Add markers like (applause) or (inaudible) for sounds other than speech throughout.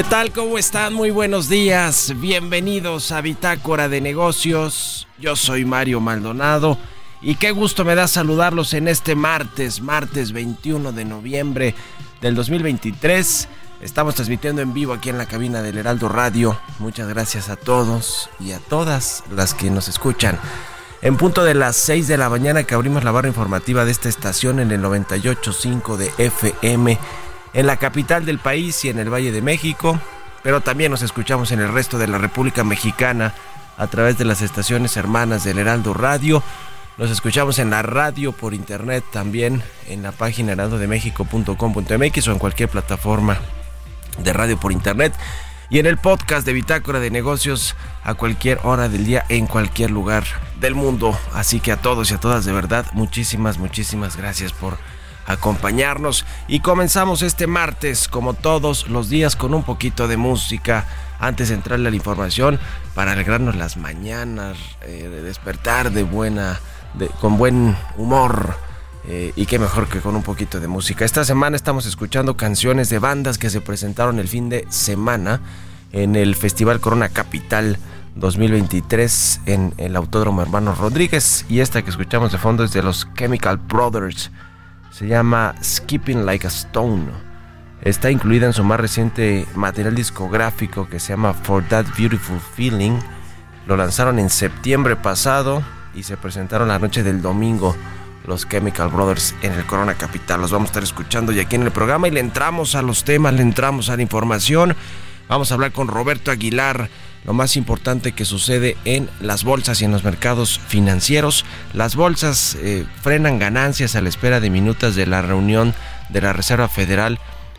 ¿Qué tal? ¿Cómo están? Muy buenos días. Bienvenidos a Bitácora de Negocios. Yo soy Mario Maldonado y qué gusto me da saludarlos en este martes, martes 21 de noviembre del 2023. Estamos transmitiendo en vivo aquí en la cabina del Heraldo Radio. Muchas gracias a todos y a todas las que nos escuchan. En punto de las 6 de la mañana que abrimos la barra informativa de esta estación en el 98.5 de FM en la capital del país y en el Valle de México, pero también nos escuchamos en el resto de la República Mexicana a través de las estaciones hermanas del Heraldo Radio. Nos escuchamos en la radio por internet también en la página heraldodemexico.com.mx o en cualquier plataforma de radio por internet y en el podcast de Bitácora de Negocios a cualquier hora del día en cualquier lugar del mundo. Así que a todos y a todas de verdad muchísimas, muchísimas gracias por acompañarnos. Y comenzamos este martes, como todos los días, con un poquito de música. Antes de entrarle a la información, para alegrarnos las mañanas, eh, de despertar de buena, de, con buen humor. Eh, y qué mejor que con un poquito de música. Esta semana estamos escuchando canciones de bandas que se presentaron el fin de semana en el Festival Corona Capital 2023 en el Autódromo Hermanos Rodríguez. Y esta que escuchamos de fondo es de los Chemical Brothers. Se llama Skipping Like a Stone. Está incluida en su más reciente material discográfico que se llama For That Beautiful Feeling. Lo lanzaron en septiembre pasado y se presentaron la noche del domingo los Chemical Brothers en el Corona Capital. Los vamos a estar escuchando y aquí en el programa y le entramos a los temas, le entramos a la información. Vamos a hablar con Roberto Aguilar, lo más importante que sucede en las bolsas y en los mercados financieros. Las bolsas eh, frenan ganancias a la espera de minutos de la reunión de la Reserva Federal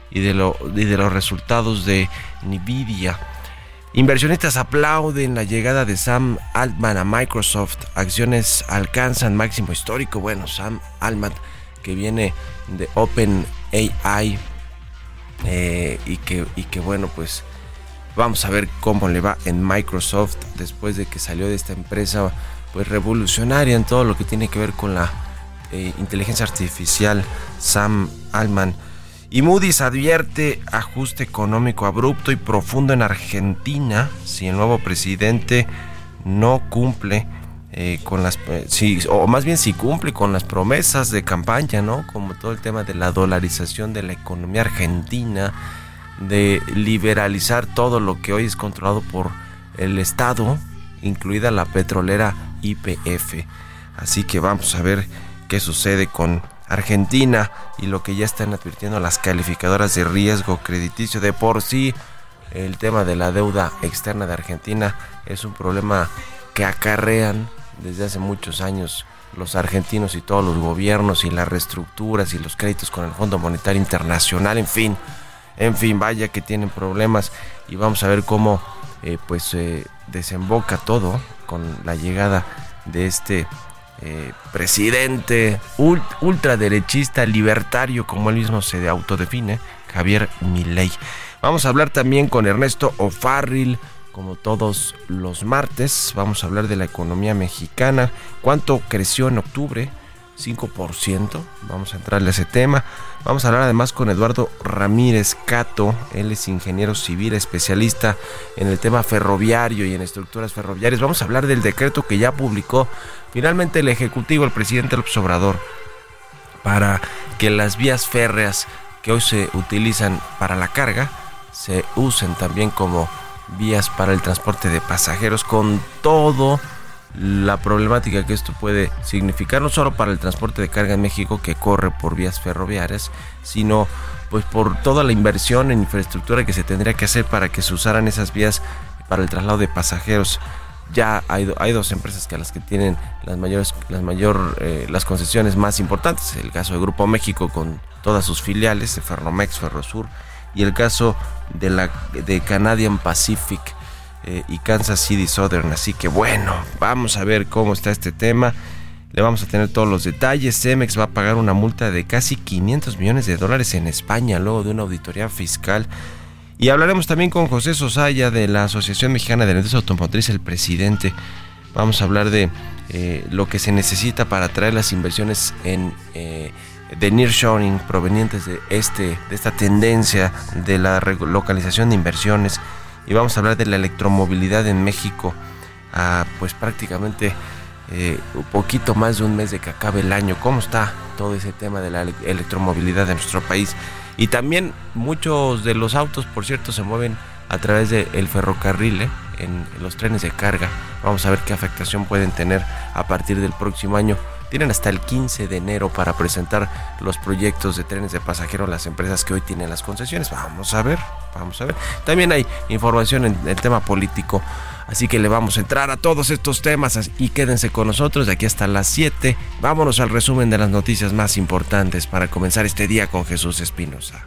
y de, los resultados de Nvidia. Inversionistas aplauden la llegada de Sam Altman a Microsoft. Acciones alcanzan máximo histórico. Bueno, Sam Altman que viene de OpenAI eh, y que bueno pues vamos a ver cómo le va en Microsoft después de que salió de esta empresa pues revolucionaria en todo lo que tiene que ver con la eh, inteligencia artificial. Sam Altman y Moody's advierte ajuste económico abrupto y profundo en Argentina si el nuevo presidente no cumple eh, con las eh, si, o más bien si cumple con las promesas de campaña, ¿no? Como todo el tema de la dolarización de la economía argentina, de liberalizar todo lo que hoy es controlado por el Estado, incluida la petrolera IPF. Así que vamos a ver qué sucede con Argentina y lo que ya están advirtiendo las calificadoras de riesgo crediticio de por sí. El tema de la deuda externa de Argentina es un problema que acarrean desde hace muchos años los argentinos y todos los gobiernos y las reestructuras y los créditos con el Fondo Monetario Internacional, en fin, en fin, vaya que tienen problemas y vamos a ver cómo eh, pues se desemboca todo con la llegada de este eh, presidente ultraderechista, libertario, como él mismo se autodefine, Javier Milei. Vamos a hablar también con Ernesto O'Farrill, como todos los martes. Vamos a hablar de la economía mexicana, cuánto creció en octubre, 5%. Vamos a entrarle a ese tema. Vamos a hablar además con Eduardo Ramírez Cato. Él es ingeniero civil, especialista en el tema ferroviario y en estructuras ferroviarias. Vamos a hablar del decreto que ya publicó finalmente el Ejecutivo, el presidente López Obrador, para que las vías férreas que hoy se utilizan para la carga se usen también como vías para el transporte de pasajeros con todo la problemática que esto puede significar no solo para el transporte de carga en México que corre por vías ferroviarias, sino pues por toda la inversión en infraestructura que se tendría que hacer para que se usaran esas vías para el traslado de pasajeros. Ya hay, hay dos empresas que las que tienen las mayores las mayor eh, las concesiones más importantes, el caso de Grupo México con todas sus filiales, Ferromex, Ferrosur y el caso de la de Canadian Pacific eh, y Kansas City Southern. Así que bueno, vamos a ver cómo está este tema. Le vamos a tener todos los detalles. Cemex va a pagar una multa de casi 500 millones de dólares en España luego de una auditoría fiscal. Y hablaremos también con José Sosaya de la Asociación Mexicana de la Automotriz, el presidente. Vamos a hablar de eh, lo que se necesita para atraer las inversiones en eh, de nearshoring provenientes de este de esta tendencia de la localización de inversiones y vamos a hablar de la electromovilidad en México pues prácticamente eh, un poquito más de un mes de que acabe el año. ¿Cómo está todo ese tema de la electromovilidad en nuestro país? Y también muchos de los autos, por cierto, se mueven a través del ferrocarril, ¿eh? en los trenes de carga. Vamos a ver qué afectación pueden tener a partir del próximo año. Tienen hasta el 15 de enero para presentar los proyectos de trenes de pasajeros las empresas que hoy tienen las concesiones. Vamos a ver, vamos a ver. También hay información en el tema político, así que le vamos a entrar a todos estos temas y quédense con nosotros de aquí hasta las 7. Vámonos al resumen de las noticias más importantes para comenzar este día con Jesús Espinosa.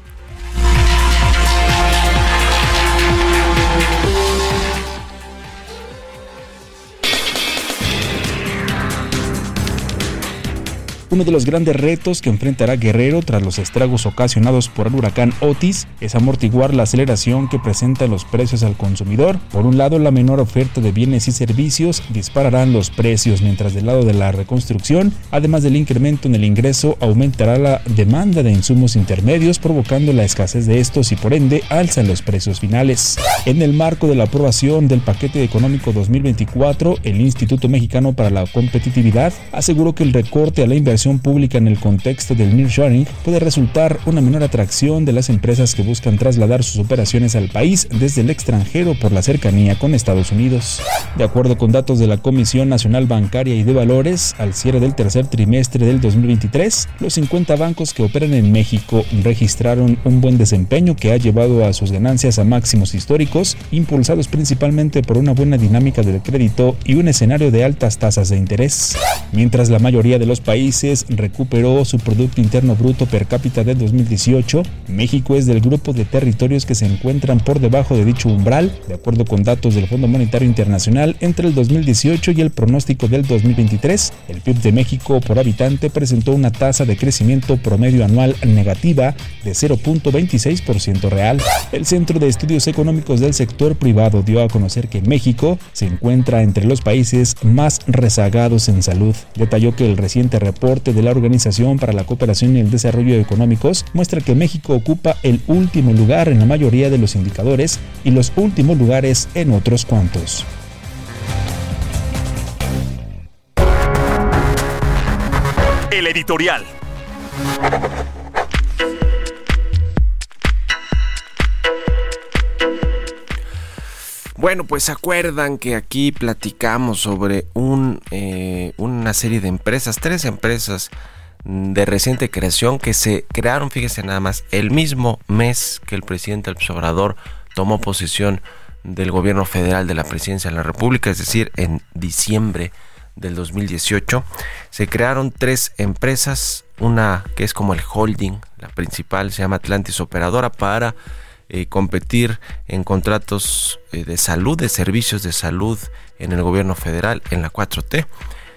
Uno de los grandes retos que enfrentará Guerrero tras los estragos ocasionados por el huracán Otis es amortiguar la aceleración que presentan los precios al consumidor. Por un lado, la menor oferta de bienes y servicios dispararán los precios, mientras del lado de la reconstrucción, además del incremento en el ingreso, aumentará la demanda de insumos intermedios, provocando la escasez de estos y por ende alzan los precios finales. En el marco de la aprobación del paquete económico 2024, el Instituto Mexicano para la Competitividad aseguró que el recorte a la inversión pública en el contexto del nearshoring puede resultar una menor atracción de las empresas que buscan trasladar sus operaciones al país desde el extranjero por la cercanía con Estados Unidos. De acuerdo con datos de la Comisión Nacional Bancaria y de Valores, al cierre del tercer trimestre del 2023, los 50 bancos que operan en México registraron un buen desempeño que ha llevado a sus ganancias a máximos históricos, impulsados principalmente por una buena dinámica del crédito y un escenario de altas tasas de interés. Mientras la mayoría de los países recuperó su Producto Interno Bruto per cápita de 2018, México es del grupo de territorios que se encuentran por debajo de dicho umbral, de acuerdo con datos del Fondo Monetario Internacional, entre el 2018 y el pronóstico del 2023, el PIB de México por habitante presentó una tasa de crecimiento promedio anual negativa de 0.26% real. El Centro de Estudios Económicos del Sector Privado dio a conocer que México se encuentra entre los países más rezagados en salud. Detalló que el reciente reporte de la Organización para la Cooperación y el Desarrollo Económicos muestra que México ocupa el último lugar en la mayoría de los indicadores y los últimos lugares en otros cuantos. El editorial. Bueno, pues se acuerdan que aquí platicamos sobre eh, una serie de empresas, tres empresas de reciente creación que se crearon, fíjese nada más, el mismo mes que el presidente El Obrador tomó posesión del gobierno federal de la presidencia de la República, es decir, en diciembre del 2018, se crearon tres empresas, una que es como el holding, la principal se llama Atlantis Operadora, para eh, competir en contratos eh, de salud, de servicios de salud en el gobierno federal, en la 4T.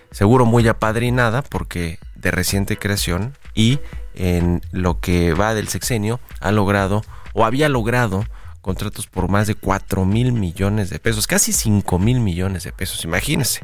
Seguro muy apadrinada porque de reciente creación y en lo que va del sexenio ha logrado o había logrado contratos por más de 4 mil millones de pesos, casi 5 mil millones de pesos. Imagínense,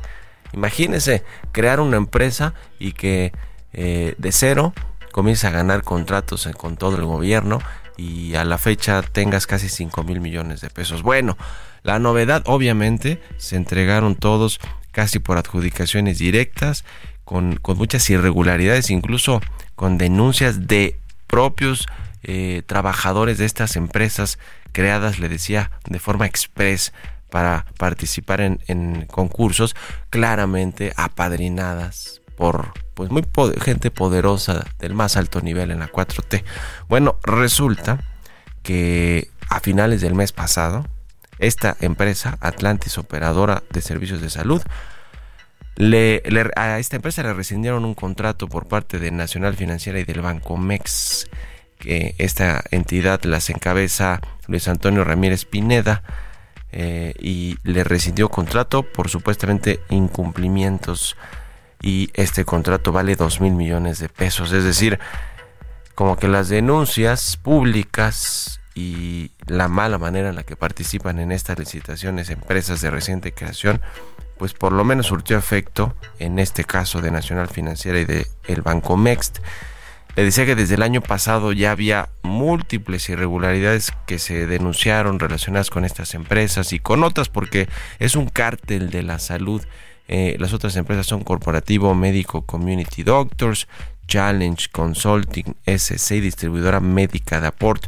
imagínense crear una empresa y que eh, de cero comience a ganar contratos con todo el gobierno y a la fecha tengas casi 5 mil millones de pesos. Bueno, la novedad obviamente se entregaron todos casi por adjudicaciones directas, con, muchas irregularidades, incluso con denuncias de propios eh, trabajadores de estas empresas creadas, le decía, de forma express para participar en concursos, claramente apadrinadas por pues muy gente poderosa del más alto nivel en la 4T. Bueno, resulta que a finales del mes pasado, esta empresa, Atlantis Operadora de Servicios de Salud, le, a esta empresa le rescindieron un contrato por parte de Nacional Financiera y del Banco Mex, que esta entidad las encabeza Luis Antonio Ramírez Pineda, eh, y le rescindió contrato por supuestamente incumplimientos y este contrato vale 2 mil millones de pesos. Es decir, como que las denuncias públicas y la mala manera en la que participan en estas licitaciones empresas de reciente creación, pues por lo menos surtió efecto en este caso de Nacional Financiera y de el Banco Mext. Le decía que desde el año pasado ya había múltiples irregularidades que se denunciaron relacionadas con estas empresas y con otras porque es un cártel de la salud eh, las otras empresas son Corporativo Médico Community Doctors, Challenge Consulting, SC, distribuidora médica de Aport,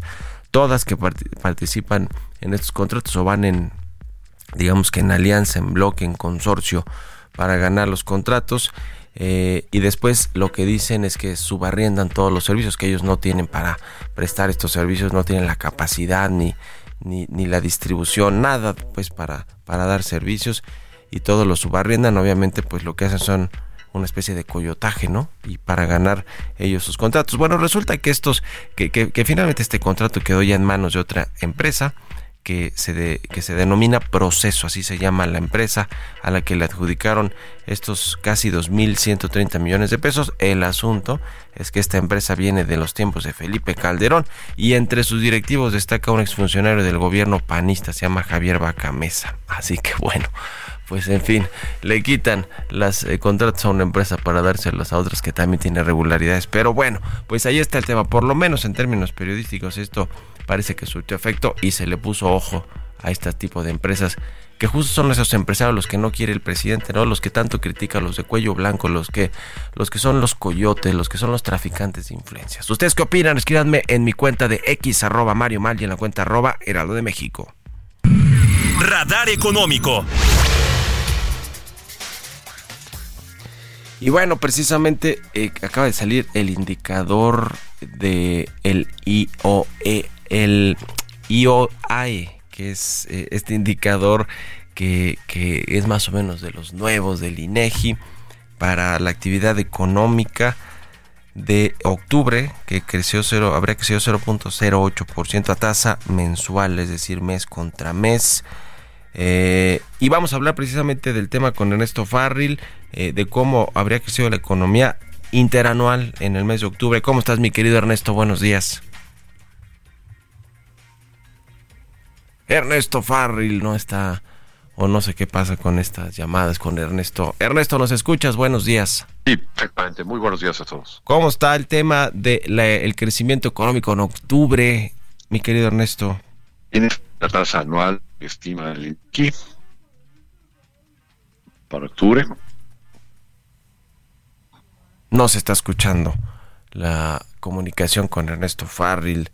todas que participan en estos contratos o van en, digamos que en alianza, en bloque, en consorcio para ganar los contratos. Eh, y después lo que dicen es que subarriendan todos los servicios que ellos no tienen para prestar estos servicios, no tienen la capacidad ni, ni, ni la distribución, nada pues para, para dar servicios y todos los subarriendan, obviamente pues lo que hacen son una especie de coyotaje, ¿no? Y para ganar ellos sus contratos. Bueno, resulta que estos, que, que, finalmente este contrato quedó ya en manos de otra empresa que se, que se denomina Proceso, así se llama la empresa a la que le adjudicaron estos casi 2.130 millones de pesos. El asunto es que esta empresa viene de los tiempos de Felipe Calderón y entre sus directivos destaca un exfuncionario del gobierno panista, se llama Javier Bacamesa. Así que bueno, pues en fin, le quitan las eh, contratos a una empresa para dárselos a otras que también tienen regularidades. Pero bueno, pues ahí está el tema. Por lo menos en términos periodísticos esto parece que surtió efecto y se le puso ojo a este tipo de empresas que justo son esos empresarios los que no quiere el presidente, ¿no? Los que tanto critican, los de cuello blanco, los que, los que son los coyotes, los que son los traficantes de influencias. ¿Ustedes qué opinan? Escríbanme en mi cuenta de X arroba Mario Mal y en la cuenta arroba Heraldo de México. Radar Económico. Y bueno, precisamente eh, acaba de salir el indicador de el IOE, el IOAE, que es eh, este indicador que, es más o menos de los nuevos del INEGI para la actividad económica de octubre, que creció 0, habría crecido 0.08% a tasa mensual, es decir, mes contra mes. Eh, y vamos a hablar precisamente del tema con Ernesto Farril, eh, de cómo habría crecido la economía interanual en el mes de octubre. ¿Cómo estás, mi querido Ernesto? Buenos días. Ernesto Farril no está, o no sé qué pasa con estas llamadas con Ernesto. Ernesto, ¿nos escuchas? Buenos días. Sí, perfectamente. Muy buenos días a todos. ¿Cómo está el tema del crecimiento económico en octubre, mi querido Ernesto? Tiene la tasa anual estima el INEGI para octubre. No se está escuchando la comunicación con Ernesto Farril.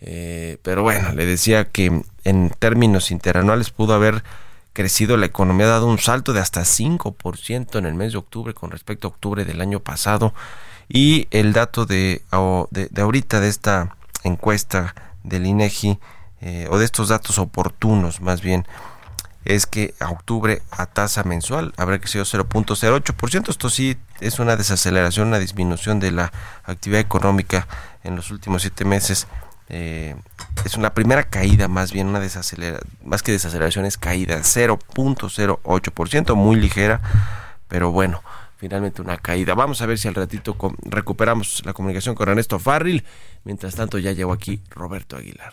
Eh, pero bueno, le decía que en términos interanuales pudo haber crecido la economía, ha dado un salto de hasta 5% en el mes de octubre con respecto a octubre del año pasado. Y el dato de, de, de ahorita de esta encuesta del INEGI eh, o de estos datos oportunos más bien, es que a octubre a tasa mensual habrá crecido 0.08%. Esto sí es una desaceleración, una disminución de la actividad económica en los últimos siete meses. Eh, es una primera caída, más bien una desaceleración, más que desaceleración es caída, 0.08%, muy ligera, pero bueno, finalmente una caída. Vamos a ver si al ratito recuperamos la comunicación con Ernesto Farril. Mientras tanto ya llegó aquí Roberto Aguilar.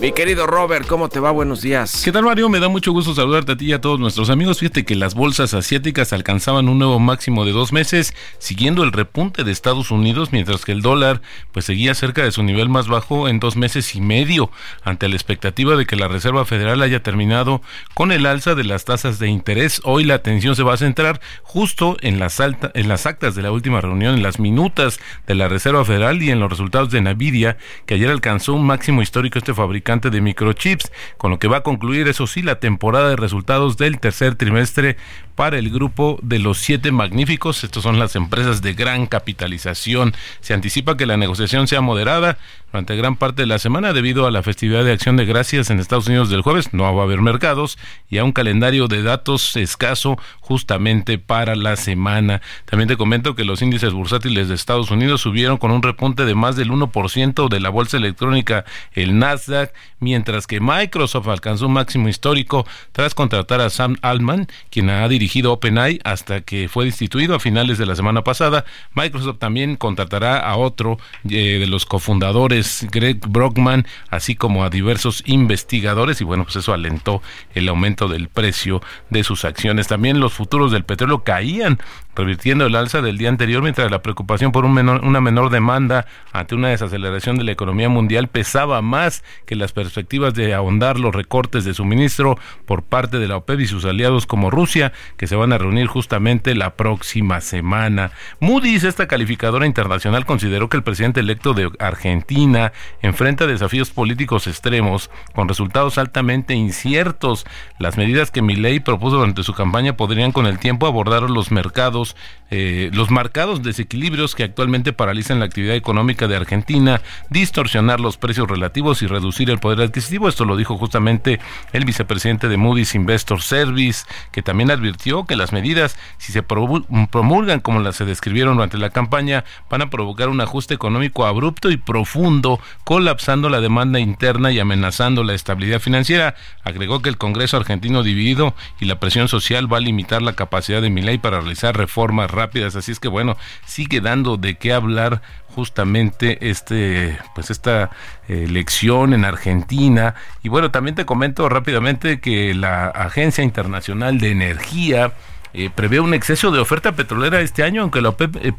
Mi querido Robert, ¿cómo te va? Buenos días. ¿Qué tal Mario? Me da mucho gusto saludarte a ti y a todos nuestros amigos. Fíjate que las bolsas asiáticas alcanzaban un nuevo máximo de dos meses, siguiendo el repunte de Estados Unidos, mientras que el dólar pues seguía cerca de su nivel más bajo en dos meses y medio, ante la expectativa de que la Reserva Federal haya terminado con el alza de las tasas de interés. Hoy la atención se va a centrar justo en las, alta, en las actas de la última reunión, en las minutas de la Reserva Federal y en los resultados de Nvidia, que ayer alcanzó un máximo histórico este fabricante de microchips, con lo que va a concluir, eso sí, la temporada de resultados del tercer trimestre para el grupo de los siete magníficos. Estos son las empresas de gran capitalización. Se anticipa que la negociación sea moderada durante gran parte de la semana debido a la festividad de Acción de Gracias en Estados Unidos del jueves. No va a haber mercados y a un calendario de datos escaso justamente para la semana. También te comento que los índices bursátiles de Estados Unidos subieron con un repunte de más del 1% de la bolsa electrónica, el Nasdaq, mientras que Microsoft alcanzó un máximo histórico tras contratar a Sam Altman, quien ha dirigido OpenAI hasta que fue destituido a finales de la semana pasada. Microsoft también contratará a otro eh, de los cofundadores, Greg Brockman, así como a diversos investigadores y bueno, pues eso alentó el aumento del precio de sus acciones. También los futuros del petróleo caían revirtiendo el alza del día anterior mientras la preocupación por una menor demanda ante una desaceleración de la economía mundial pesaba más que perspectivas de ahondar los recortes de suministro por parte de la OPEP y sus aliados como Rusia, que se van a reunir justamente la próxima semana. Moody's, esta calificadora internacional, consideró que el presidente electo de Argentina enfrenta desafíos políticos extremos con resultados altamente inciertos. Las medidas que Milei propuso durante su campaña podrían podrían con el tiempo abordar los mercados, eh, los marcados desequilibrios que actualmente paralizan la actividad económica de Argentina, distorsionar los precios relativos y reducir el poder adquisitivo. Esto lo dijo justamente el vicepresidente de Moody's Investor Service, que también advirtió que las medidas, si se promulgan como las se describieron durante la campaña, van a provocar un ajuste económico abrupto y profundo, colapsando la demanda interna y amenazando la estabilidad financiera. Agregó que el Congreso argentino dividido y la presión social va a limitar la capacidad de Milei para realizar reformas rápidas. Así es que bueno, sigue dando de qué hablar justamente este pues esta elección en Argentina. Y bueno también te comento rápidamente que la Agencia Internacional de Energía eh, prevé un exceso de oferta petrolera este año, aunque la OPEP eh,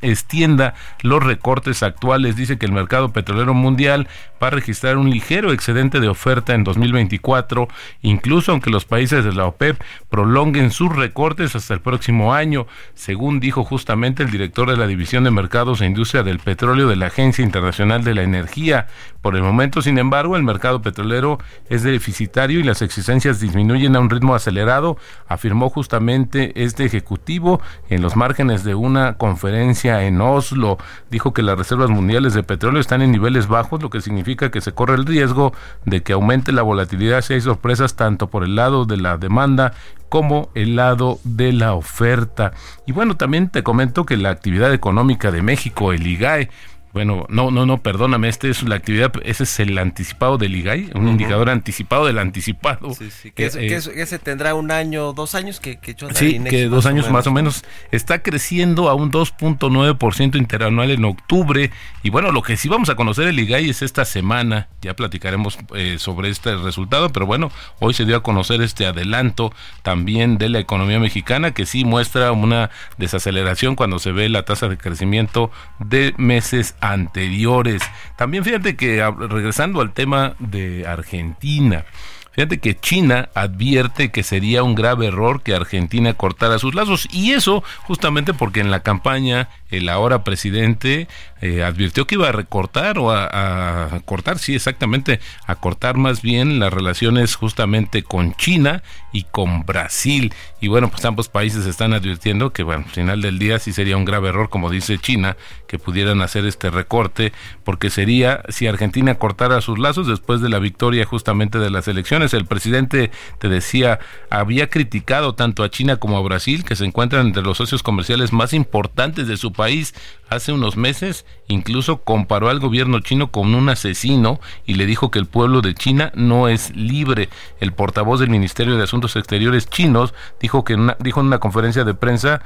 extienda los recortes actuales. Dice que el mercado petrolero mundial va a registrar un ligero excedente de oferta en 2024, incluso aunque los países de la OPEP prolonguen sus recortes hasta el próximo año, según dijo justamente el director de la División de Mercados e Industria del Petróleo de la Agencia Internacional de la Energía. Por el momento, sin embargo, el mercado petrolero es deficitario y las exigencias disminuyen a un ritmo acelerado, afirmó justamente este ejecutivo en los márgenes de una conferencia en Oslo. Dijo que las reservas mundiales de petróleo están en niveles bajos, lo que significa que se corre el riesgo de que aumente la volatilidad si hay sorpresas tanto por el lado de la demanda como el lado de la oferta. Y bueno, también te comento que la actividad económica de México, el IGAE, bueno, no, no, no, perdóname, este es la actividad, ese es el anticipado del IGAI, un indicador anticipado del anticipado. Sí, sí, que, eh, ese tendrá un año, dos años que, que Sí, que dos años más o menos. Está creciendo a un 2.9% interanual en octubre. Y bueno, lo que sí vamos a conocer el IGAI es esta semana, ya platicaremos eh, sobre este resultado, pero bueno, hoy se dio a conocer este adelanto también de la economía mexicana, que sí muestra una desaceleración cuando se ve la tasa de crecimiento de meses anteriores. También fíjate que ah, regresando al tema de Argentina, Fíjate que China advierte que sería un grave error que Argentina cortara sus lazos y eso justamente porque en la campaña el ahora presidente eh, advirtió que iba a recortar o a, cortar, sí, exactamente, a cortar más bien las relaciones justamente con China y con Brasil. Y bueno, pues ambos países están advirtiendo que, bueno, al final del día sí sería un grave error, como dice China, que pudieran hacer este recorte, porque sería si Argentina cortara sus lazos después de la victoria justamente de las elecciones. El presidente, te decía, había criticado tanto a China como a Brasil, que se encuentran entre los socios comerciales más importantes de su país, hace unos meses incluso comparó al gobierno chino con un asesino y le dijo que el pueblo de China no es libre. El portavoz del Ministerio de Asuntos Exteriores chinos dijo que dijo en una conferencia de prensa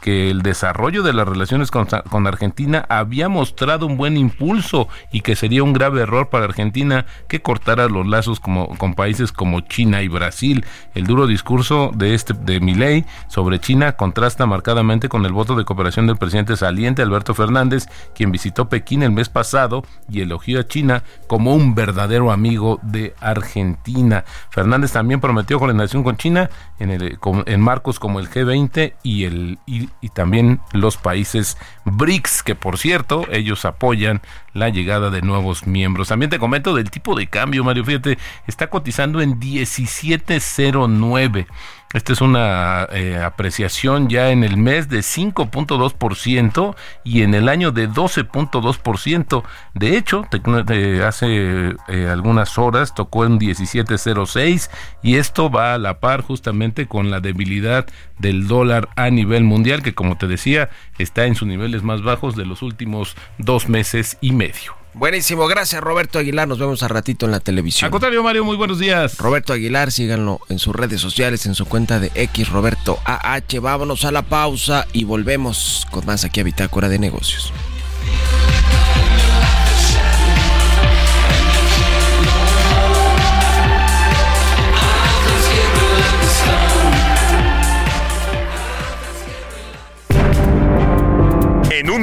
que el desarrollo de las relaciones con, con, Argentina había mostrado un buen impulso y que sería un grave error para Argentina que cortara los lazos como, con países como China y Brasil. El duro discurso de este de Milei sobre China contrasta marcadamente con el voto de cooperación del presidente saliente Alberto Fernández, quien visitó Pekín el mes pasado y elogió a China como un verdadero amigo de Argentina. Fernández también prometió coordinación con China en, el, en marcos como el G20 y el y, también los países BRICS, que por cierto, ellos apoyan la llegada de nuevos miembros. También te comento del tipo de cambio, Mario, fíjate, está cotizando en 1709. Esta es una eh, apreciación ya en el mes de 5.2% y en el año de 12.2%. De hecho, hace eh, algunas horas tocó en 17.06 y esto va a la par justamente con la debilidad del dólar a nivel mundial que como te decía está en sus niveles más bajos de los últimos dos meses y medio. Buenísimo, gracias Roberto Aguilar. Nos vemos a ratito en la televisión. Al contrario, Mario, muy buenos días. Roberto Aguilar, síganlo en sus redes sociales, en su cuenta de X Roberto AH. Vámonos a la pausa y volvemos con más aquí a Bitácora de Negocios.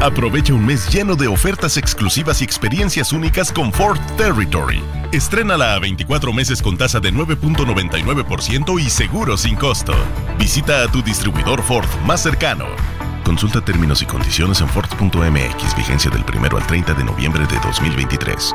Aprovecha un mes lleno de ofertas exclusivas y experiencias únicas con Ford Territory. Estrénala a 24 meses con tasa de 9.99% y seguro sin costo. Visita a tu distribuidor Ford más cercano. Consulta términos y condiciones en Ford.mx, vigencia del 1 al 30 de noviembre de 2023.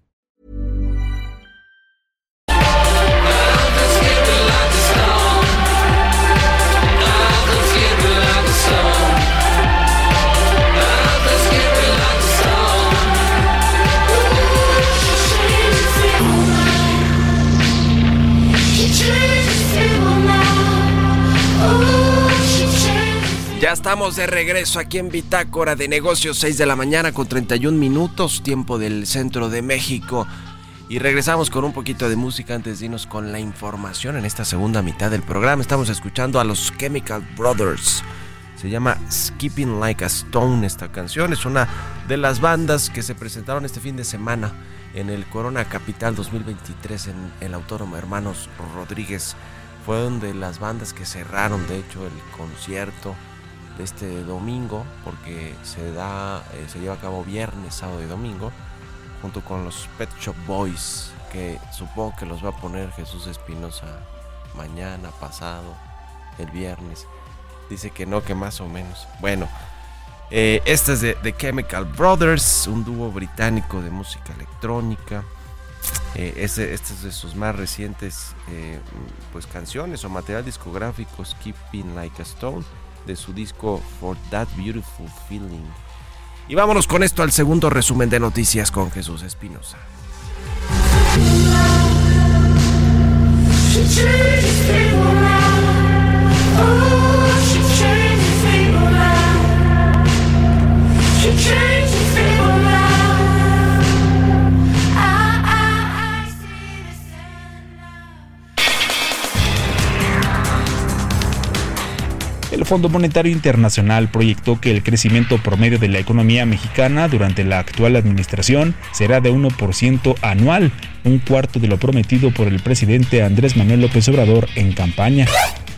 Estamos de regreso aquí en Bitácora de Negocios, 6 de la mañana con 31 minutos, tiempo del centro de México. Y regresamos con un poquito de música antes de irnos con la información en esta segunda mitad del programa. Estamos escuchando a los Chemical Brothers. Se llama Skipping Like a Stone esta canción. Es una de las bandas que se presentaron este fin de semana en el Corona Capital 2023 en el Autónomo Hermanos Rodríguez. Fueron de las bandas que cerraron, de hecho, el concierto de este domingo, porque se da, eh, se lleva a cabo viernes, sábado y domingo, junto con los Pet Shop Boys, que supongo que los va a poner Jesús Espinosa mañana, pasado, el viernes. Dice que no, que más o menos. Bueno, eh, este es de The Chemical Brothers, un dúo británico de música electrónica. Eh, este, es de sus más recientes eh, pues canciones o material discográfico, Keeping Like a Stone, de su disco For That Beautiful Feeling. Y vámonos con esto al segundo resumen de noticias con Jesús Espinosa. Fondo Monetario Internacional proyectó que el crecimiento promedio de la economía mexicana durante la actual administración será de 1% anual, un cuarto de lo prometido por el presidente Andrés Manuel López Obrador en campaña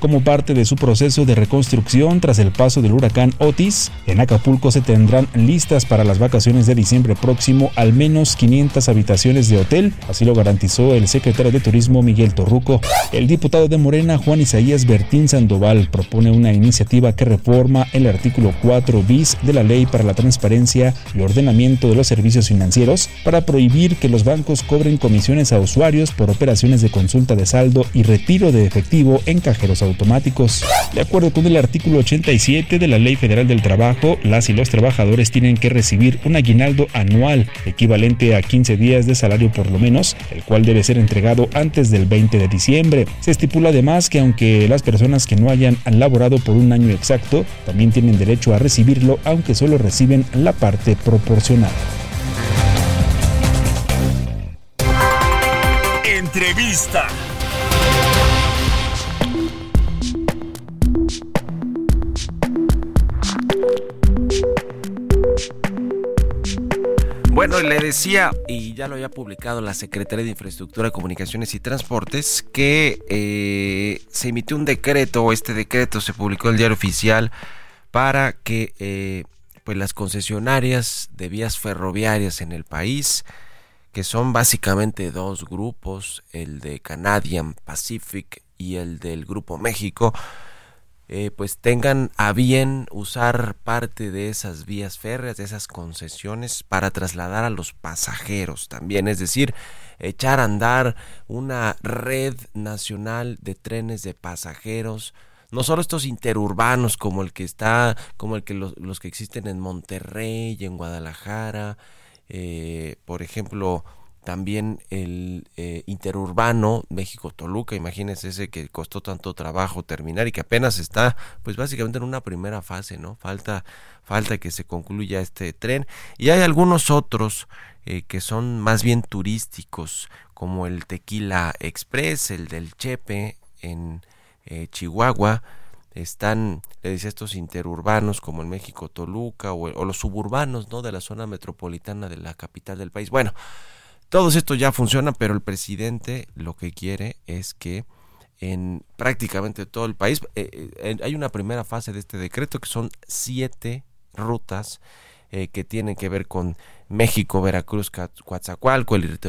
como parte de su proceso de reconstrucción tras el paso del huracán Otis. En Acapulco se tendrán listas para las vacaciones de diciembre próximo al menos 500 habitaciones de hotel, así lo garantizó el secretario de Turismo Miguel Torruco. El diputado de Morena Juan Isaías Bertín Sandoval propone una iniciativa que reforma el artículo 4 bis de la Ley para la Transparencia y Ordenamiento de los Servicios Financieros para prohibir que los bancos cobren comisiones a usuarios por operaciones de consulta de saldo y retiro de efectivo en cajeros automáticos De acuerdo con el artículo 87 de la Ley Federal del Trabajo, las y los trabajadores tienen que recibir un aguinaldo anual equivalente a 15 días de salario por lo menos, el cual debe ser entregado antes del 20 de diciembre. Se estipula además que aunque las personas que no hayan laborado por un año exacto, también tienen derecho a recibirlo aunque solo reciben la parte proporcional. Entrevista. Bueno, le decía, y ya lo había publicado la Secretaría de Infraestructura, Comunicaciones y Transportes, que eh, se emitió un decreto, este decreto se publicó en el diario oficial para que eh, pues las concesionarias de vías ferroviarias en el país, que son básicamente dos grupos, el de Canadian Pacific y el del Grupo México, eh, pues tengan a bien usar parte de esas vías férreas, de esas concesiones para trasladar a los pasajeros también, es decir, echar a andar una red nacional de trenes de pasajeros, no solo estos interurbanos como el que está, como el que los, los que existen en Monterrey y en Guadalajara, eh, por ejemplo, también el eh, interurbano México-Toluca, imagínense ese que costó tanto trabajo terminar y que apenas está, pues básicamente en una primera fase, ¿no? Falta, falta que se concluya este tren. Y hay algunos otros eh, que son más bien turísticos, como el Tequila Express, el del Chepe en eh, Chihuahua, están, le decía, estos interurbanos como el México Toluca o, o, los suburbanos, ¿no? De la zona metropolitana de la capital del país. Bueno, todos esto ya funciona, pero el presidente lo que quiere es que en prácticamente todo el país eh, eh, hay una primera fase de este decreto que son siete rutas eh, que tienen que ver con México, Veracruz, Coatzacoalco, el,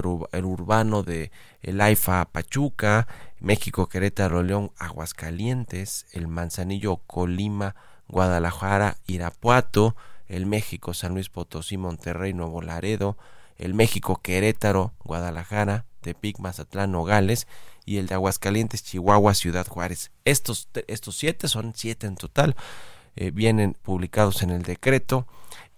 urbano de el AIFA Pachuca, México, Querétaro, León, Aguascalientes, el Manzanillo, Colima, Guadalajara, Irapuato, el México, San Luis Potosí, Monterrey, Nuevo Laredo, el México Querétaro, Guadalajara, Tepic, Mazatlán, Nogales y el de Aguascalientes, Chihuahua, Ciudad Juárez. Estos, estos siete, son siete en total, eh, vienen publicados en el decreto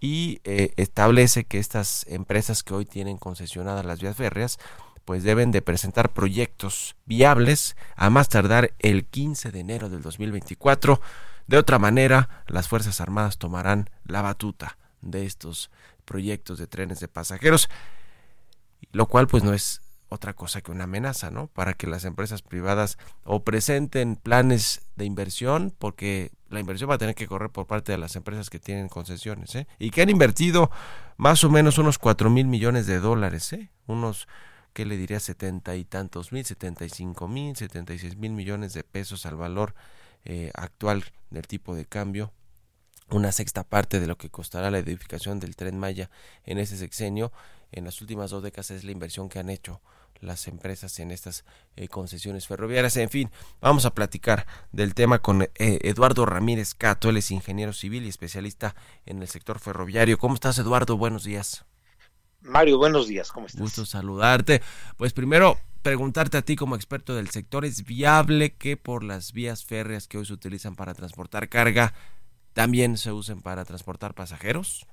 y eh, establece que estas empresas que hoy tienen concesionadas las vías férreas pues deben de presentar proyectos viables a más tardar el 15 de enero del 2024. De otra manera, las Fuerzas Armadas tomarán la batuta de estos proyectos de trenes de pasajeros, lo cual pues no es otra cosa que una amenaza, ¿no? Para que las empresas privadas o presenten planes de inversión, porque la inversión va a tener que correr por parte de las empresas que tienen concesiones, ¿eh? Y que han invertido más o menos unos cuatro mil millones de dólares, ¿eh? Unos, ¿qué le diría? Setenta y tantos mil, setenta y cinco mil, setenta y seis mil millones de pesos al valor eh, actual del tipo de cambio una sexta parte de lo que costará la edificación del tren Maya en ese sexenio. En las últimas dos décadas es la inversión que han hecho las empresas en estas eh, concesiones ferroviarias. En fin, vamos a platicar del tema con eh, Eduardo Ramírez Cato, él es ingeniero civil y especialista en el sector ferroviario. ¿Cómo estás, Eduardo? Buenos días. Mario, buenos días, ¿cómo estás? Gusto saludarte. Pues primero, preguntarte a ti como experto del sector, ¿es viable que por las vías férreas que hoy se utilizan para transportar carga también se usen para transportar pasajeros?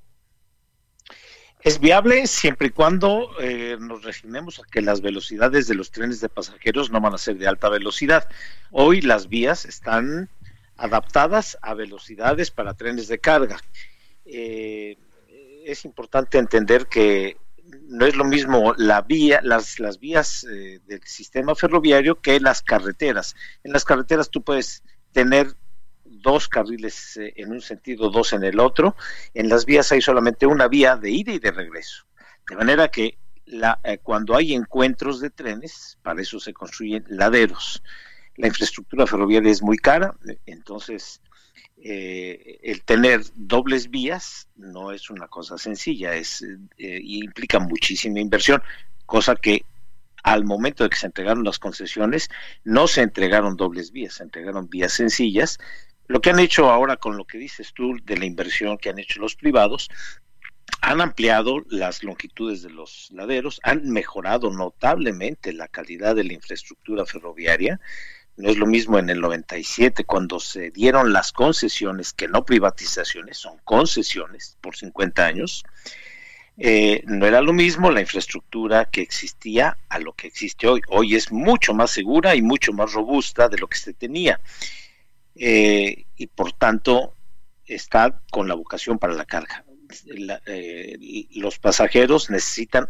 Es viable siempre y cuando eh, nos resignemos a que las velocidades de los trenes de pasajeros no van a ser de alta velocidad. Hoy las vías están adaptadas a velocidades para trenes de carga. Eh, es importante entender que no es lo mismo la vía, las, las vías eh, del sistema ferroviario que las carreteras. En las carreteras tú puedes tener dos carriles eh, en un sentido, dos en el otro. En las vías hay solamente una vía de ida y de regreso. De manera que eh, cuando hay encuentros de trenes, para eso se construyen laderos. La infraestructura ferroviaria es muy cara, entonces eh, el tener dobles vías no es una cosa sencilla, es implica muchísima inversión, cosa que al momento de que se entregaron las concesiones, no se entregaron dobles vías, se entregaron vías sencillas lo que han hecho ahora con lo que dices tú de la inversión que han hecho los privados, han ampliado las longitudes de los laderos, han mejorado notablemente la calidad de la infraestructura ferroviaria. No es lo mismo en el 97 cuando se dieron las concesiones, que no privatizaciones, son concesiones por 50 años. Eh, no era lo mismo la infraestructura que existía a lo que existe hoy. Hoy es mucho más segura y mucho más robusta de lo que se tenía. Eh, y por tanto está con la vocación para la carga. Eh, los pasajeros necesitan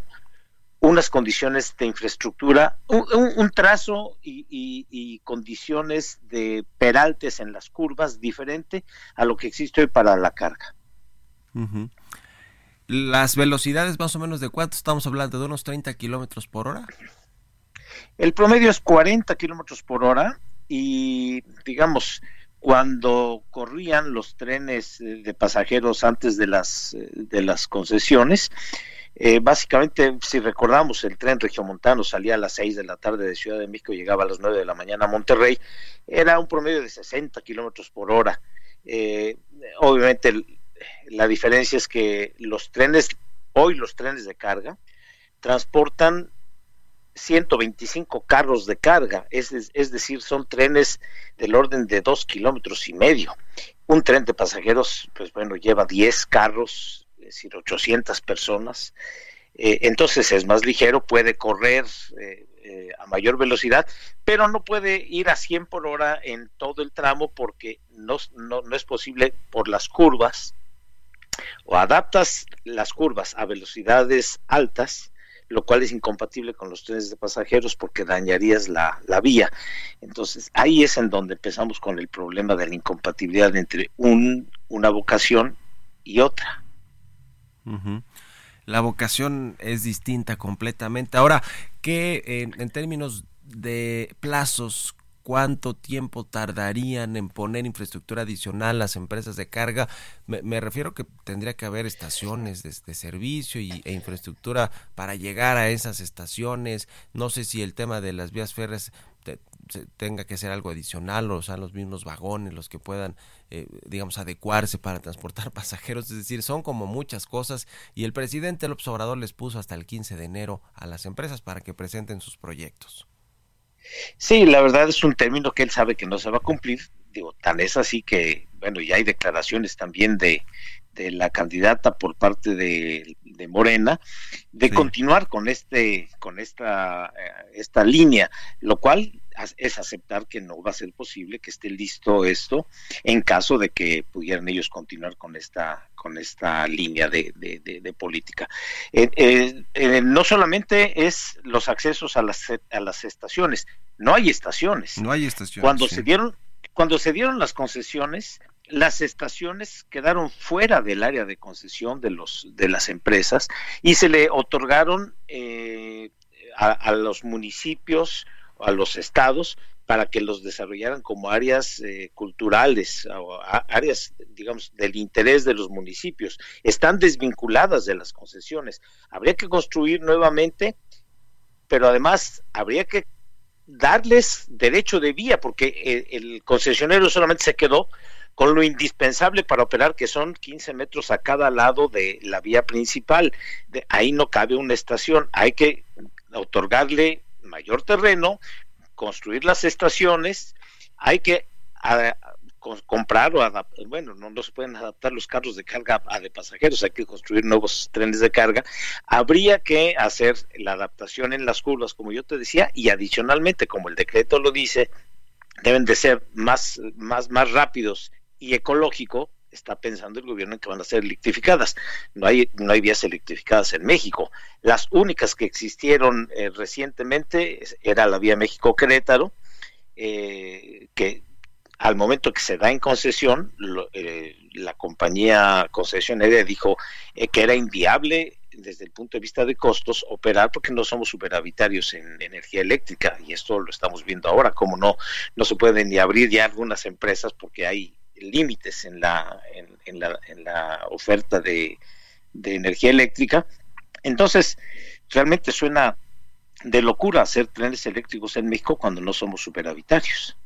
unas condiciones de infraestructura, un, trazo y, condiciones de peraltes en las curvas diferente a lo que existe hoy para la carga. ¿Las velocidades más o menos de cuánto estamos hablando? ¿De unos 30 kilómetros por hora? El promedio es 40 kilómetros por hora y digamos, cuando corrían los trenes eh, de pasajeros antes de las, eh, de las concesiones, eh, básicamente, si recordamos, el tren regiomontano salía a las 6 de la tarde de Ciudad de México y llegaba a las 9 de la mañana a Monterrey, era un promedio de 60 kilómetros por hora. obviamente, la diferencia es que los trenes, hoy los trenes de carga, transportan 125 carros de carga, es, es decir, son trenes del orden de dos kilómetros y medio. Un tren de pasajeros, pues bueno, lleva 10 carros, es decir, 800 personas. Eh, entonces es más ligero, puede correr eh, eh, a mayor velocidad, pero no puede ir a 100 por hora en todo el tramo porque no, es posible por las curvas. O adaptas las curvas a velocidades altas lo cual es incompatible con los trenes de pasajeros porque dañarías la, vía. Entonces, ahí es en donde empezamos con el problema de la incompatibilidad entre un, una vocación y otra. La vocación es distinta completamente. Ahora, ¿qué en términos de plazos, cuánto tiempo tardarían en poner infraestructura adicional las empresas de carga. Me, refiero que tendría que haber estaciones de, servicio y, e infraestructura para llegar a esas estaciones. No sé si el tema de las vías férreas tenga que ser algo adicional o sean los mismos vagones los que puedan, eh, digamos, adecuarse para transportar (laughs) pasajeros. Es decir, son como muchas cosas y el presidente López Obrador les puso hasta el 15 de enero a las empresas para que presenten sus proyectos. Sí, la verdad es un término que él sabe que no se va a cumplir. Digo, tan es así que, bueno, ya hay declaraciones también de, de la candidata por parte de, de Morena de continuar con este con esta eh, esta línea lo cual es aceptar que no va a ser posible que esté listo esto en caso de que pudieran ellos continuar con esta con esta línea de, de, política. Eh, eh, no solamente es los accesos a las a las estaciones no hay estaciones. No hay estaciones cuando se dieron cuando se dieron las concesiones las estaciones quedaron fuera del área de concesión de los de las empresas y se le otorgaron eh, a, los municipios a los estados para que los desarrollaran como áreas eh, culturales o áreas digamos del interés de los municipios. Están desvinculadas de las concesiones. Habría que construir nuevamente pero además habría que darles derecho de vía porque eh, el concesionario solamente se quedó con lo indispensable para operar, que son 15 metros a cada lado de la vía principal. Ahí no cabe una estación, hay que otorgarle mayor terreno, construir las estaciones, hay que comprar o adaptar, bueno, no, no, se pueden adaptar los carros de carga a de pasajeros, hay que construir nuevos trenes de carga. Habría que hacer la adaptación en las curvas, como yo te decía, y adicionalmente, como el decreto lo dice, deben de ser más, más, más rápidos y ecológico está pensando el gobierno en que van a ser electrificadas. No hay, no hay vías electrificadas en México. Las únicas que existieron eh, recientemente era la vía México-Querétaro, eh, que al momento que se da en concesión, eh, la compañía concesionaria dijo que era inviable desde el punto de vista de costos operar porque no somos superavitarios en energía eléctrica y esto lo estamos viendo ahora como no no se pueden ni abrir ya algunas empresas porque hay límites en la, en, la, en la oferta de, energía eléctrica. Entonces, realmente suena de locura hacer trenes eléctricos en México cuando no somos superavitarios.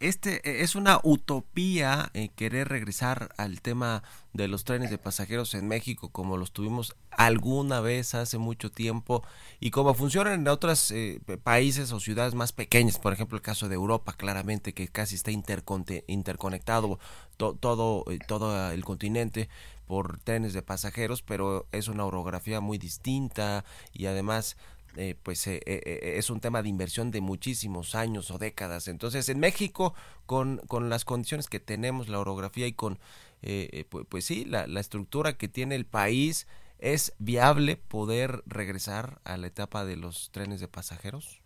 Este eh, es una utopía eh, querer regresar al tema de los trenes de pasajeros en México como los tuvimos alguna vez hace mucho tiempo y como funcionan en otros eh, países o ciudades más pequeñas, por ejemplo el caso de Europa claramente que casi está interconectado todo todo el continente por trenes de pasajeros, pero es una orografía muy distinta y además eh, pues eh, eh, es un tema de inversión de muchísimos años o décadas. Entonces, en México, con, con las condiciones que tenemos, la orografía y con, pues, pues, sí, la, la, estructura que tiene el país, ¿es viable poder regresar a la etapa de los trenes de pasajeros?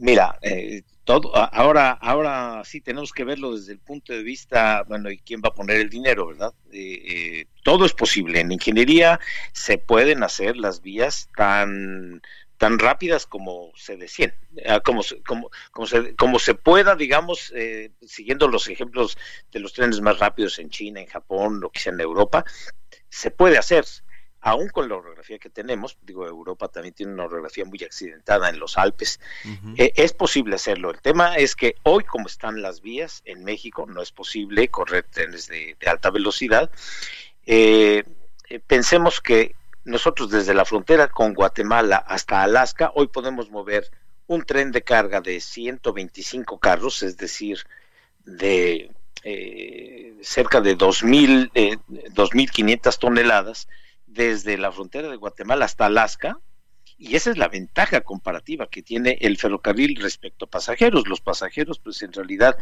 Mira, eh, todo ahora ahora sí tenemos que verlo desde el punto de vista, bueno, ¿y quién va a poner el dinero, verdad? Eh, eh, todo es posible. En ingeniería se pueden hacer las vías tan tan rápidas como se decían, ah, como, como, como, se, como se pueda, digamos, siguiendo los ejemplos de los trenes más rápidos en China, en Japón, lo que sea en Europa, se puede hacer aún con la orografía que tenemos, digo, Europa también tiene una orografía muy accidentada en los Alpes, eh, es posible hacerlo. El tema es que hoy, como están las vías en México, no es posible correr trenes de, alta velocidad. Eh, eh, pensemos que nosotros desde la frontera con Guatemala hasta Alaska, hoy podemos mover un tren de carga de 125 carros, es decir, de eh, cerca de 2.000, eh, 2.500 toneladas desde la frontera de Guatemala hasta Alaska, y esa es la ventaja comparativa que tiene el ferrocarril respecto a pasajeros. Los pasajeros, pues en realidad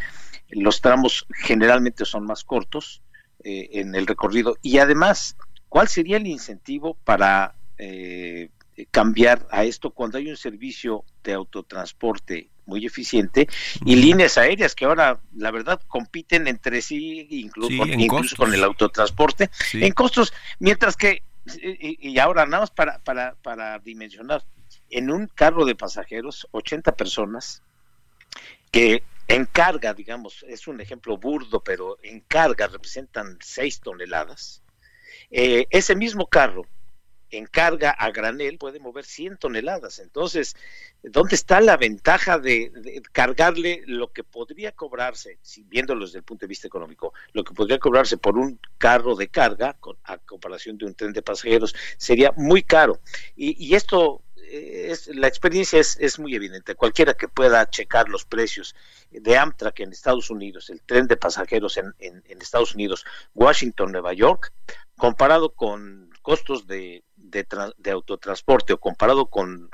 los tramos generalmente son más cortos eh, en el recorrido. Y además, ¿cuál sería el incentivo para eh, cambiar a esto cuando hay un servicio de autotransporte muy eficiente y líneas aéreas que ahora la verdad compiten entre sí incluso, incluso con el autotransporte en costos mientras que y, ahora nada más para, para, para dimensionar, en un carro de pasajeros, 80 personas que en carga, digamos, es un ejemplo burdo, pero en carga representan 6 toneladas. Eh, ese mismo carro en carga a granel puede mover 100 toneladas. Entonces, ¿dónde está la ventaja de, cargarle lo que podría cobrarse, si viéndolo desde el punto de vista económico, lo que podría cobrarse por un carro de carga, a comparación de un tren de pasajeros, sería muy caro. Y, esto eh, es, la experiencia es, es, muy evidente. Cualquiera que pueda checar los precios de Amtrak en Estados Unidos, el tren de pasajeros en, en, en Estados Unidos, Washington, Nueva York, comparado con costos de, de, autotransporte o comparado con,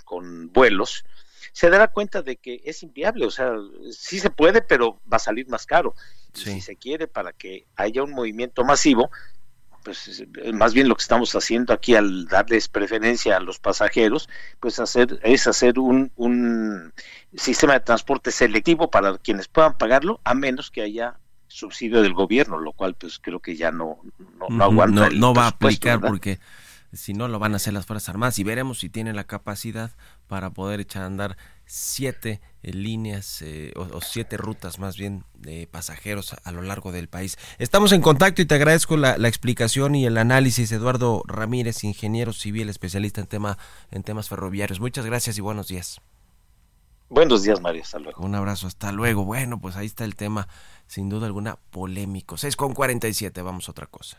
vuelos, se dará cuenta de que es inviable, o sea, sí se puede, pero va a salir más caro. Si se quiere para que haya un movimiento masivo, pues más bien lo que estamos haciendo aquí al darles preferencia a los pasajeros, pues hacer es hacer un, un sistema de transporte selectivo para quienes puedan pagarlo, a menos que haya subsidio del gobierno, lo cual pues creo que ya no, no, aguanta. No, va a aplicar porque si no lo van a hacer las Fuerzas Armadas y veremos si tienen la capacidad para poder echar a andar siete eh, líneas eh, o, siete rutas más bien de pasajeros a, lo largo del país. Estamos en contacto y te agradezco la, explicación y el análisis. Eduardo Ramírez, ingeniero civil, especialista en, tema, en temas ferroviarios. Muchas gracias y buenos días. Buenos días, Mario. Hasta luego. Un abrazo, hasta luego. Bueno, pues ahí está el tema, sin duda alguna, polémico. 6 con 47, vamos a otra cosa.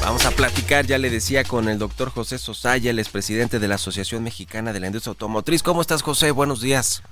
Vamos a platicar, ya le decía, con el doctor José Sosaya, el expresidente de la Asociación Mexicana de la Industria Automotriz. ¿Cómo estás, José? Buenos días.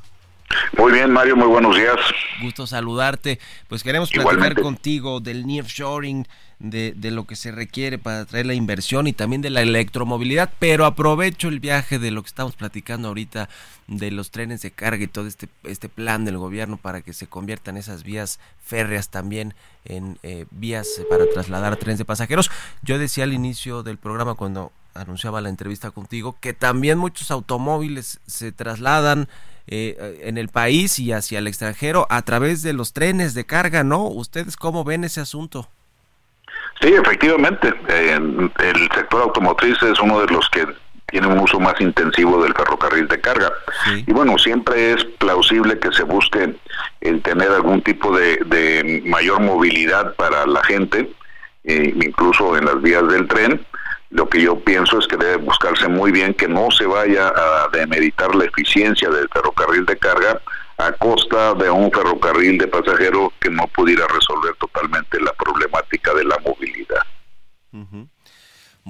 Muy bien, Mario, muy buenos días. Gusto saludarte. Pues queremos platicar contigo del nearshoring, de, de lo que se requiere para traer la inversión y también de la electromovilidad, pero aprovecho el viaje de lo que estamos platicando ahorita de los trenes de carga y todo este, este plan del gobierno para que se conviertan esas vías férreas también en eh, vías para trasladar trenes de pasajeros. Yo decía al inicio del programa cuando anunciaba la entrevista contigo que también muchos automóviles se trasladan eh, en el país y hacia el extranjero a través de los trenes de carga, ¿no? ¿Ustedes cómo ven ese asunto? Sí, efectivamente. el sector automotriz es uno de los que tiene un uso más intensivo del ferrocarril de carga. Y bueno, siempre es plausible que se busque el tener algún tipo de, mayor movilidad para la gente, eh, incluso en las vías del tren. Lo que yo pienso es que debe buscarse muy bien que no se vaya a demeritar la eficiencia del ferrocarril de carga a costa de un ferrocarril de pasajero que no pudiera resolver totalmente la problemática de la movilidad.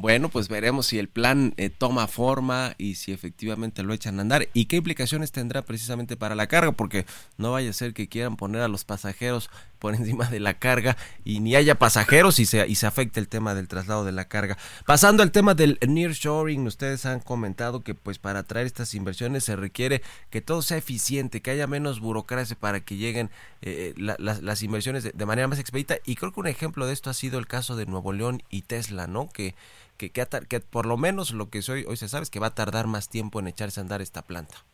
Bueno, pues veremos si el plan eh, toma forma y si efectivamente lo echan a andar. Y qué implicaciones tendrá precisamente para la carga, porque no vaya a ser que quieran poner a los pasajeros por encima de la carga y ni haya pasajeros y se, y se afecte el tema del traslado de la carga. Pasando al tema del nearshoring, ustedes han comentado que pues para traer estas inversiones se requiere que todo sea eficiente, que haya menos burocracia para que lleguen eh, las inversiones de, manera más expedita y creo que un ejemplo de esto ha sido el caso de Nuevo León y Tesla, ¿no? Que, que, que, por lo menos lo que hoy se sabe es que va a tardar más tiempo en echarse a andar esta planta.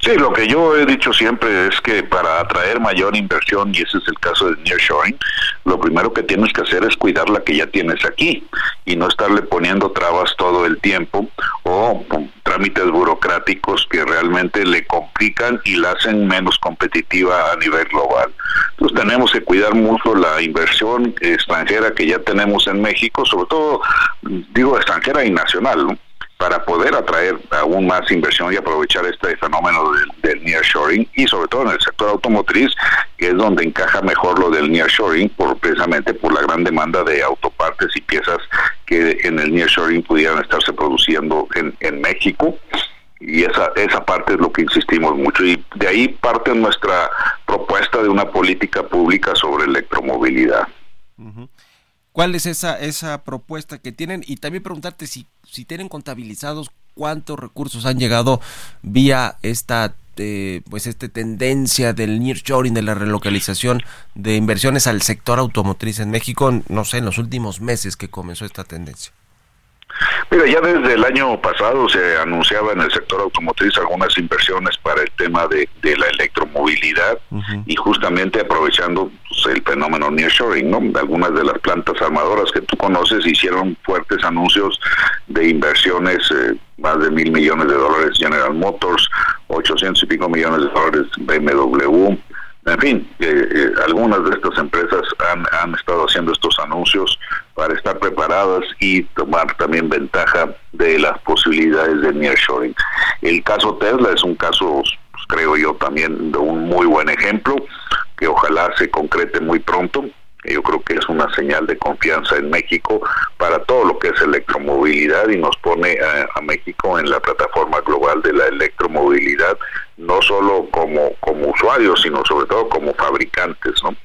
Sí, lo que yo he dicho siempre es que para atraer mayor inversión, y ese es el caso de nearshoring, lo primero que tienes que hacer es cuidar la que ya tienes aquí y no estarle poniendo trabas todo el tiempo o trámites burocráticos que realmente le complican y la hacen menos competitiva a nivel global. Entonces tenemos que cuidar mucho la inversión extranjera que ya tenemos en México, sobre todo digo extranjera y nacional, ¿no? Para poder atraer aún más inversión y aprovechar este fenómeno del, del, nearshoring y sobre todo en el sector automotriz, que es donde encaja mejor lo del nearshoring, por, precisamente por la gran demanda de autopartes y piezas que en el nearshoring pudieran estarse produciendo en, en México. Y esa esa parte es lo que insistimos mucho. Y de ahí parte nuestra propuesta de una política pública sobre electromovilidad. ¿Cuál es esa esa propuesta que tienen? Y también preguntarte si si tienen contabilizados cuántos recursos han llegado vía esta eh, pues esta tendencia del nearshoring de la relocalización de inversiones al sector automotriz en México, no sé, en los últimos meses que comenzó esta tendencia. Mira, ya desde el año pasado se anunciaba en el sector automotriz algunas inversiones para el tema de, la electromovilidad y justamente aprovechando el fenómeno nearshoring, ¿no? Algunas de las plantas armadoras que tú conoces hicieron fuertes anuncios de inversiones, eh, más de mil millones de dólares General Motors, 800 y pico millones de dólares BMW, en fin, eh, eh, algunas de estas empresas han, han estado haciendo estos anuncios para estar preparadas y tomar también ventaja de las posibilidades de nearshoring. El caso Tesla es un caso, pues, creo yo, también de un muy buen ejemplo que ojalá se concrete muy pronto yo creo que es una señal de confianza en México para todo lo que es electromovilidad y nos pone a, México en la plataforma global de la electromovilidad, no solo como, como usuarios, sino sobre todo como fabricantes, ¿no?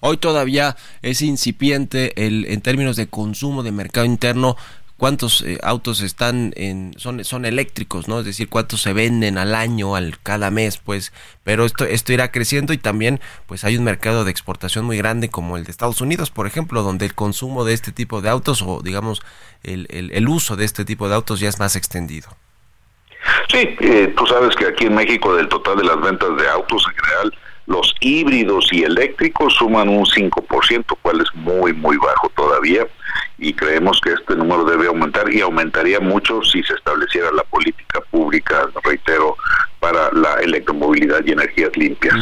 Hoy todavía es incipiente el, en términos de consumo de mercado interno cuántos eh, autos están en son son eléctricos no es decir cuántos se venden al año al cada mes pues pero esto esto irá creciendo y también pues hay un mercado de exportación muy grande como el de Estados Unidos por ejemplo donde el consumo de este tipo de autos o digamos el, el, uso de este tipo de autos ya es más extendido. Sí eh, tú sabes que aquí en México del total de las ventas de autos en general los híbridos y eléctricos suman un 5%, cual es muy, muy bajo todavía, y creemos que este número debe aumentar y aumentaría mucho si se estableciera la política pública, reitero, para la electromovilidad y energías limpias.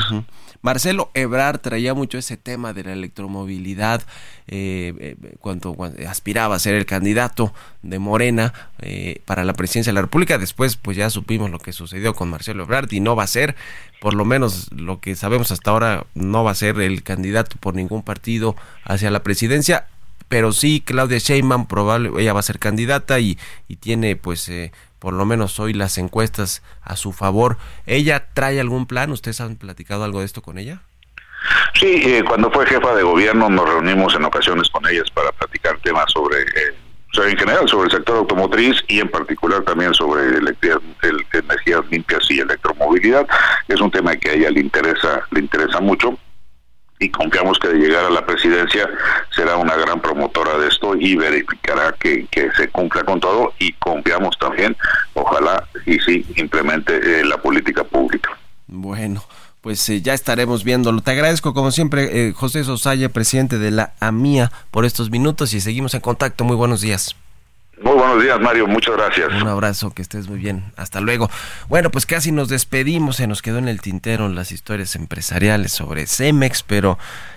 Marcelo Ebrard traía mucho ese tema de la electromovilidad eh, eh cuando, aspiraba a ser el candidato de Morena eh, para la presidencia de la República. Después, pues ya supimos lo que sucedió con Marcelo Ebrard y no va a ser, por lo menos lo que sabemos hasta ahora, no va a ser el candidato por ningún partido hacia la presidencia pero sí Claudia Sheinbaum probable ella va a ser candidata y, y tiene pues eh, por lo menos hoy las encuestas a su favor. ¿Ella trae algún plan? ¿Ustedes han platicado algo de esto con ella? Sí, eh, cuando fue jefa de gobierno nos reunimos en ocasiones con ellas para platicar temas sobre, eh, en general sobre el sector automotriz y en particular también sobre el, energías limpias y electromovilidad. Es un tema que a ella le interesa, le interesa mucho y confiamos que de llegar a la presidencia será una gran promotora de esto y verificará que, se cumpla con todo y confiamos también, ojalá y sí, implemente eh, la política pública. Bueno. Pues eh, ya estaremos viéndolo. Te agradezco como siempre, eh, José Sosaya, presidente de la AMIA, por estos minutos y seguimos en contacto. Muy buenos días. Muy buenos días, Mario. Muchas gracias. Un abrazo, que estés muy bien. Hasta luego. Bueno, pues casi nos despedimos. Se nos quedó en el tintero las historias empresariales sobre Cemex, pero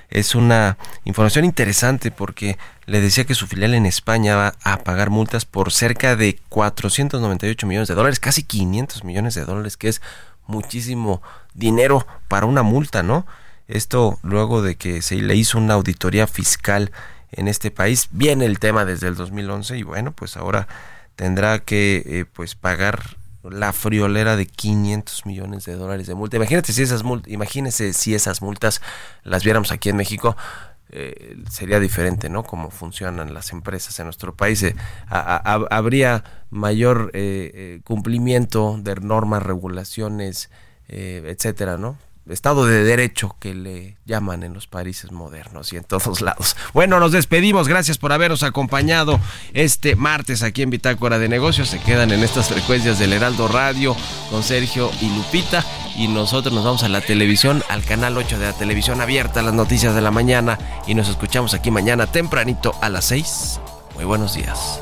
es una información interesante porque le decía que su filial en España va a pagar multas por cerca de 498 millones de dólares, casi 500 millones de dólares, que es muchísimo dinero para una multa, ¿no? Esto luego de que se le hizo una auditoría fiscal en este país. Viene el tema desde el 2011 y bueno, pues ahora tendrá que eh, pues pagar la friolera de 500 millones de dólares de multa. Imagínate si esas multas, imagínese si esas multas las viéramos aquí en México. Eh, sería diferente, ¿no? Cómo funcionan las empresas en nuestro país. Eh, habría mayor cumplimiento de normas, regulaciones, etcétera, ¿no? Estado de Derecho que le llaman en los países modernos y en todos lados. Bueno, nos despedimos. Gracias por haberos acompañado este martes aquí en Bitácora de Negocios. Se quedan en estas frecuencias del Heraldo Radio con Sergio y Lupita. Y nosotros nos vamos a la televisión, al canal 8 de la televisión abierta, las noticias de la mañana. Y nos escuchamos aquí mañana tempranito a las 6. Muy buenos días.